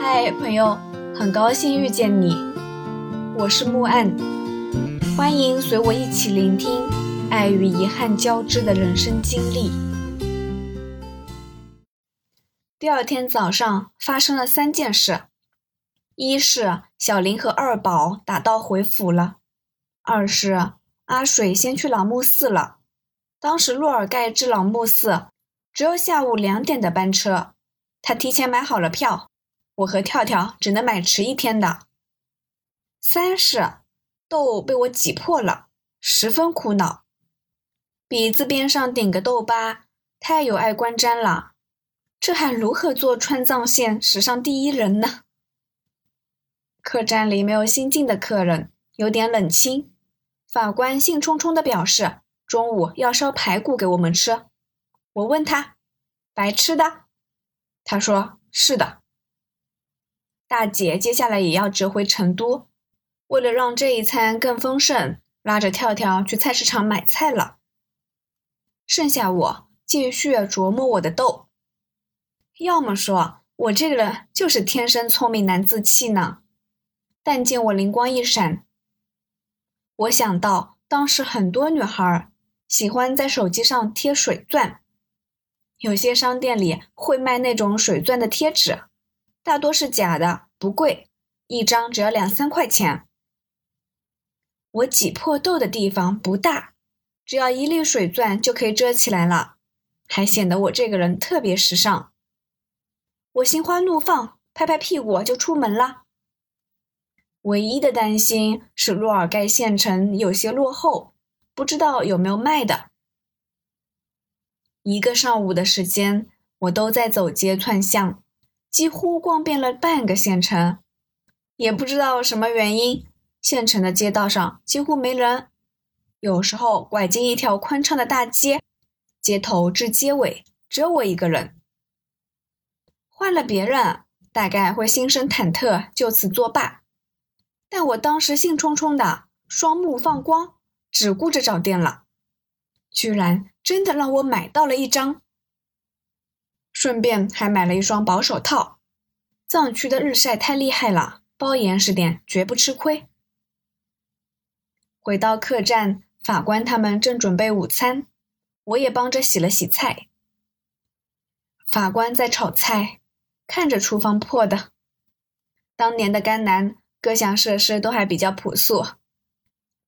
嗨，朋友，很高兴遇见你，我是木岸，欢迎随我一起聆听爱与遗憾交织的人生经历。第二天早上发生了三件事：一是小林和二宝打道回府了；二是阿水先去朗木寺了。当时洛尔盖至朗木寺只有下午两点的班车，他提前买好了票。我和跳跳只能买迟一天的。三是痘被我挤破了，十分苦恼。鼻子边上顶个痘疤，太有碍观瞻了。这还如何做川藏线史上第一人呢？客栈里没有新进的客人，有点冷清。法官兴冲冲地表示，中午要烧排骨给我们吃。我问他，白吃的？他说是的。大姐接下来也要折回成都，为了让这一餐更丰盛，拉着跳跳去菜市场买菜了。剩下我继续琢磨我的痘。要么说我这个人就是天生聪明难自弃呢。但见我灵光一闪，我想到当时很多女孩喜欢在手机上贴水钻，有些商店里会卖那种水钻的贴纸。大多是假的，不贵，一张只要两三块钱。我挤破痘的地方不大，只要一粒水钻就可以遮起来了，还显得我这个人特别时尚。我心花怒放，拍拍屁股就出门了。唯一的担心是洛尔盖县城有些落后，不知道有没有卖的。一个上午的时间，我都在走街串巷。几乎逛遍了半个县城，也不知道什么原因，县城的街道上几乎没人。有时候拐进一条宽敞的大街，街头至街尾只有我一个人。换了别人，大概会心生忐忑，就此作罢。但我当时兴冲冲的，双目放光，只顾着找店了，居然真的让我买到了一张。顺便还买了一双薄手套，藏区的日晒太厉害了，包严实点绝不吃亏。回到客栈，法官他们正准备午餐，我也帮着洗了洗菜。法官在炒菜，看着厨房破的。当年的甘南各项设施都还比较朴素，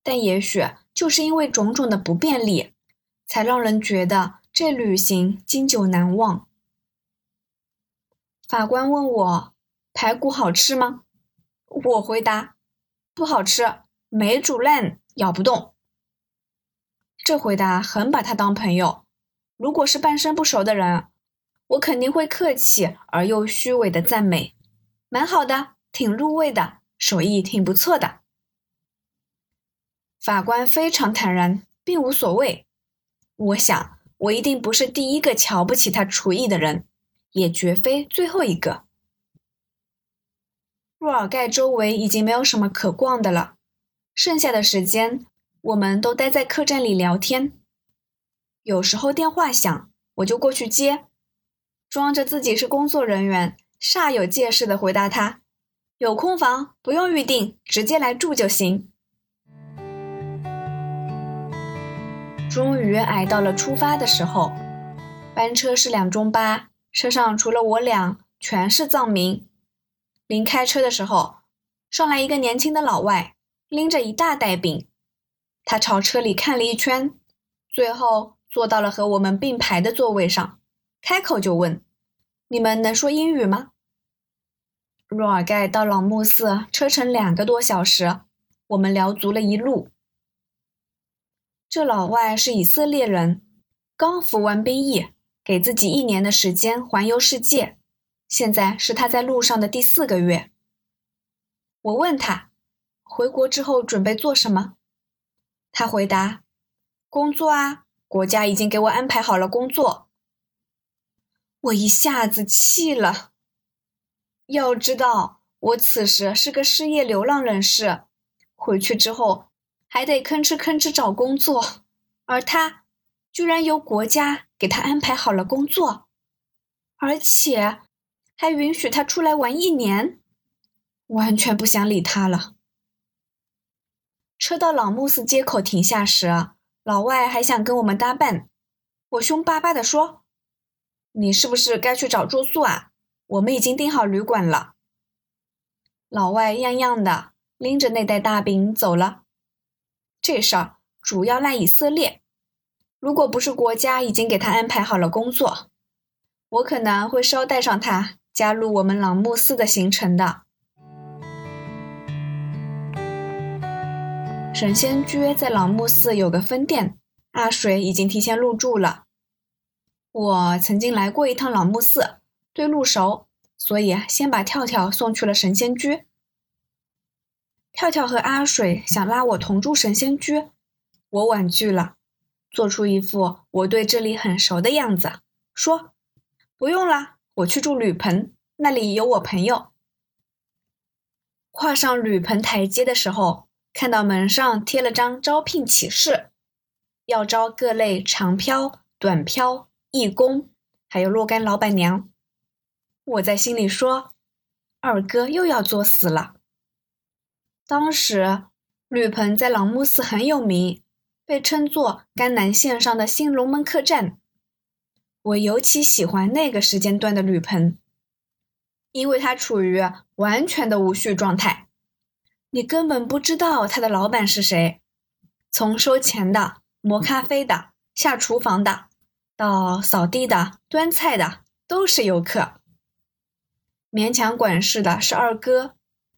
但也许就是因为种种的不便利，才让人觉得这旅行经久难忘。法官问我：“排骨好吃吗？”我回答：“不好吃，没煮烂，咬不动。”这回答很把他当朋友。如果是半生不熟的人，我肯定会客气而又虚伪的赞美：“蛮好的，挺入味的，手艺挺不错的。”法官非常坦然，并无所谓。我想，我一定不是第一个瞧不起他厨艺的人。也绝非最后一个。若尔盖周围已经没有什么可逛的了，剩下的时间我们都待在客栈里聊天。有时候电话响，我就过去接，装着自己是工作人员，煞有介事的回答他：“有空房，不用预定，直接来住就行。”终于挨到了出发的时候，班车是两中八。车上除了我俩，全是藏民。临开车的时候，上来一个年轻的老外，拎着一大袋饼。他朝车里看了一圈，最后坐到了和我们并排的座位上，开口就问：“你们能说英语吗？”若尔盖到朗木寺车程两个多小时，我们聊足了一路。这老外是以色列人，刚服完兵役。给自己一年的时间环游世界，现在是他在路上的第四个月。我问他，回国之后准备做什么？他回答：工作啊，国家已经给我安排好了工作。我一下子气了。要知道，我此时是个失业流浪人士，回去之后还得吭哧吭哧找工作，而他居然由国家。给他安排好了工作，而且还允许他出来玩一年，完全不想理他了。车到老木寺街口停下时，老外还想跟我们搭伴，我凶巴巴地说：“你是不是该去找住宿啊？我们已经订好旅馆了。”老外样样的拎着那袋大饼走了。这事儿主要赖以色列，如果不是国家已经给他安排好了工作，我可能会捎带上他加入我们朗木寺的行程的。神仙居在朗木寺有个分店，阿水已经提前入住了。我曾经来过一趟朗木寺，对路熟，所以先把跳跳送去了神仙居。跳跳和阿水想拉我同住神仙居，我婉拒了，做出一副我对这里很熟的样子，说：“不用了，我去住铝棚，那里有我朋友。”跨上铝棚台阶的时候。看到门上贴了张招聘启事，要招各类长漂、短漂、义工，还有若干老板娘。我在心里说：“二哥又要作死了。”当时吕鹏在朗木寺很有名，被称作甘南线上的新龙门客栈。我尤其喜欢那个时间段的吕鹏，因为它处于完全的无序状态。你根本不知道他的老板是谁，从收钱的、磨咖啡的、下厨房的，到扫地的、端菜的，都是游客。勉强管事的是二哥，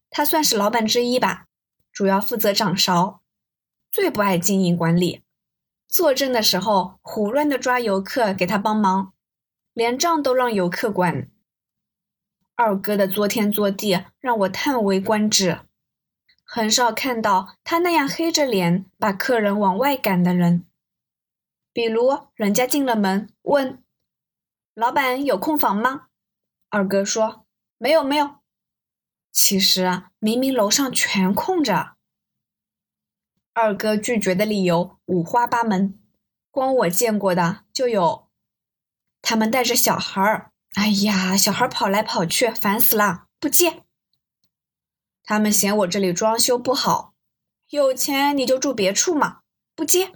他算是老板之一吧，主要负责掌勺，最不爱经营管理。坐镇的时候胡乱的抓游客给他帮忙，连账都让游客管。二哥的作天作地让我叹为观止。很少看到他那样黑着脸把客人往外赶的人。比如，人家进了门问：“老板有空房吗？”二哥说：“没有，没有。”其实明明楼上全空着。二哥拒绝的理由五花八门，光我见过的就有：他们带着小孩儿，哎呀，小孩跑来跑去，烦死了，不接。他们嫌我这里装修不好，有钱你就住别处嘛，不接。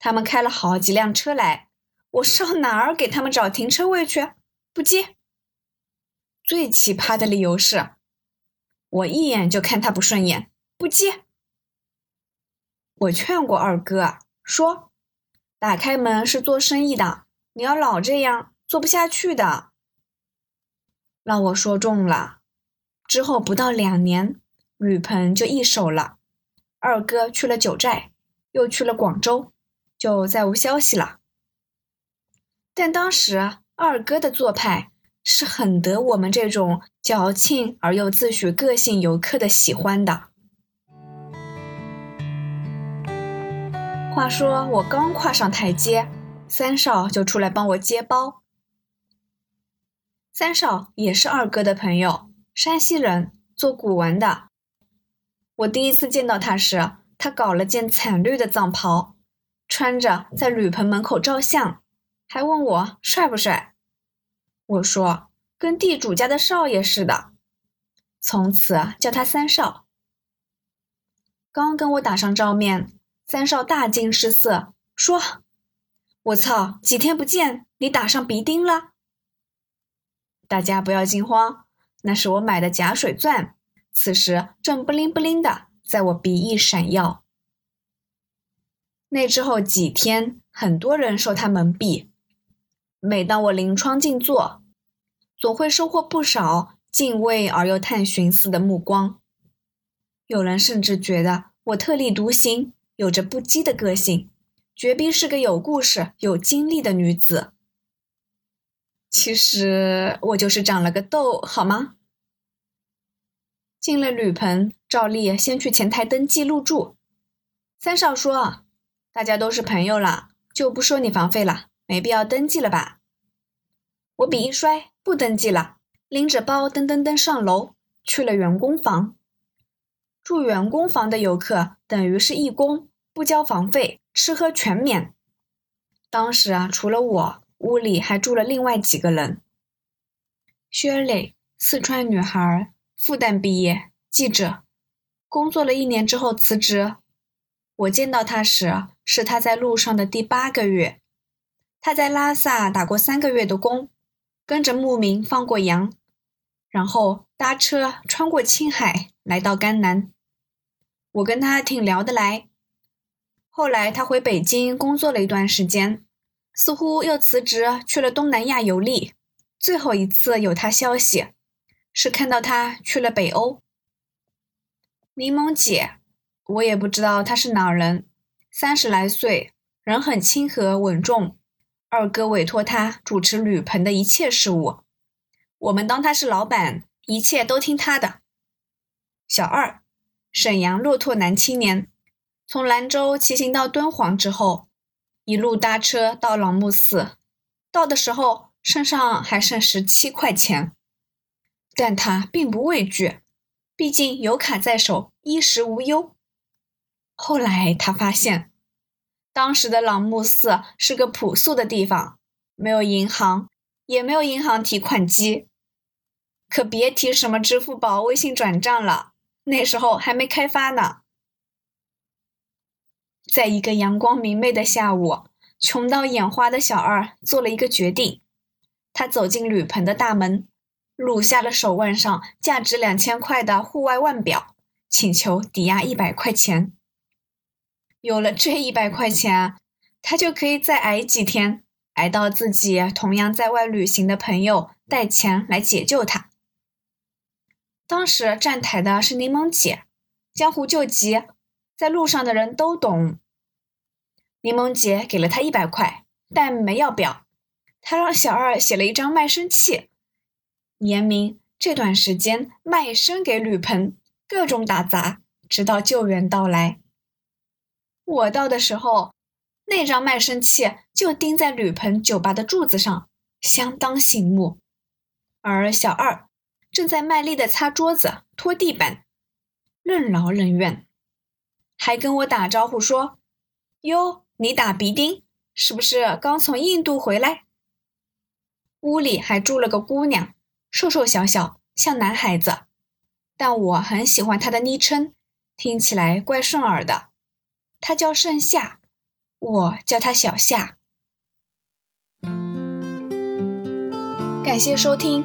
他们开了好几辆车来，我上哪儿给他们找停车位去？不接。最奇葩的理由是，我一眼就看他不顺眼，不接。我劝过二哥说，打开门是做生意的，你要老这样做不下去的。让我说中了。之后不到两年，铝棚就易手了。二哥去了九寨，又去了广州，就再无消息了。但当时二哥的做派是很得我们这种矫情而又自诩个性游客的喜欢的。话说我刚跨上台阶，三少就出来帮我接包。三少也是二哥的朋友。山西人做古玩的，我第一次见到他时，他搞了件惨绿的藏袍，穿着在铝棚门口照相，还问我帅不帅。我说跟地主家的少爷似的，从此叫他三少。刚跟我打上照面，三少大惊失色，说：“我操，几天不见，你打上鼻钉了？”大家不要惊慌。那是我买的假水钻，此时正不灵不灵的在我鼻翼闪耀。那之后几天，很多人受他蒙蔽。每当我临窗静坐，总会收获不少敬畏而又探寻似的目光。有人甚至觉得我特立独行，有着不羁的个性，绝逼是个有故事、有经历的女子。其实我就是长了个痘，好吗？进了铝棚，照例先去前台登记入住。三少说：“大家都是朋友了，就不收你房费了，没必要登记了吧？”我笔一摔，不登记了，拎着包噔噔噔上楼，去了员工房。住员工房的游客等于是义工，不交房费，吃喝全免。当时啊，除了我，屋里还住了另外几个人。薛磊，四川女孩，复旦毕业，记者，工作了一年之后辞职。我见到她时是她在路上的第八个月。她在拉萨打过三个月的工，跟着牧民放过羊，然后搭车穿过青海来到甘南。我跟他挺聊得来。后来他回北京工作了一段时间，似乎又辞职去了东南亚游历。最后一次有他消息，是看到他去了北欧。柠檬姐，我也不知道他是哪人，三十来岁，人很亲和稳重。二哥委托他主持铝棚的一切事务，我们当他是老板，一切都听他的。小二，沈阳骆驼男青年，从兰州骑行到敦煌之后，一路搭车到朗木寺，到的时候。身上还剩十七块钱，但他并不畏惧，毕竟有卡在手，衣食无忧。后来他发现，当时的朗木寺是个朴素的地方，没有银行，也没有银行提款机，可别提什么支付宝、微信转账了，那时候还没开发呢。在一个阳光明媚的下午，穷到眼花的小二做了一个决定。他走进铝棚的大门，撸下了手腕上价值两千块的户外腕表，请求抵押一百块钱。有了这一百块钱，他就可以再挨几天，挨到自己同样在外旅行的朋友带钱来解救他。当时站台的是柠檬姐，江湖救急，在路上的人都懂。柠檬姐给了他一百块，但没要表。他让小二写了一张卖身契，言明这段时间卖身给铝棚，各种打杂，直到救援到来。我到的时候，那张卖身契就钉在铝棚酒吧的柱子上，相当醒目。而小二正在卖力的擦桌子、拖地板，任劳任怨，还跟我打招呼说：“哟，你打鼻钉，是不是刚从印度回来？”屋里还住了个姑娘，瘦瘦小小，像男孩子，但我很喜欢她的昵称，听起来怪顺耳的。她叫盛夏，我叫她小夏。感谢收听，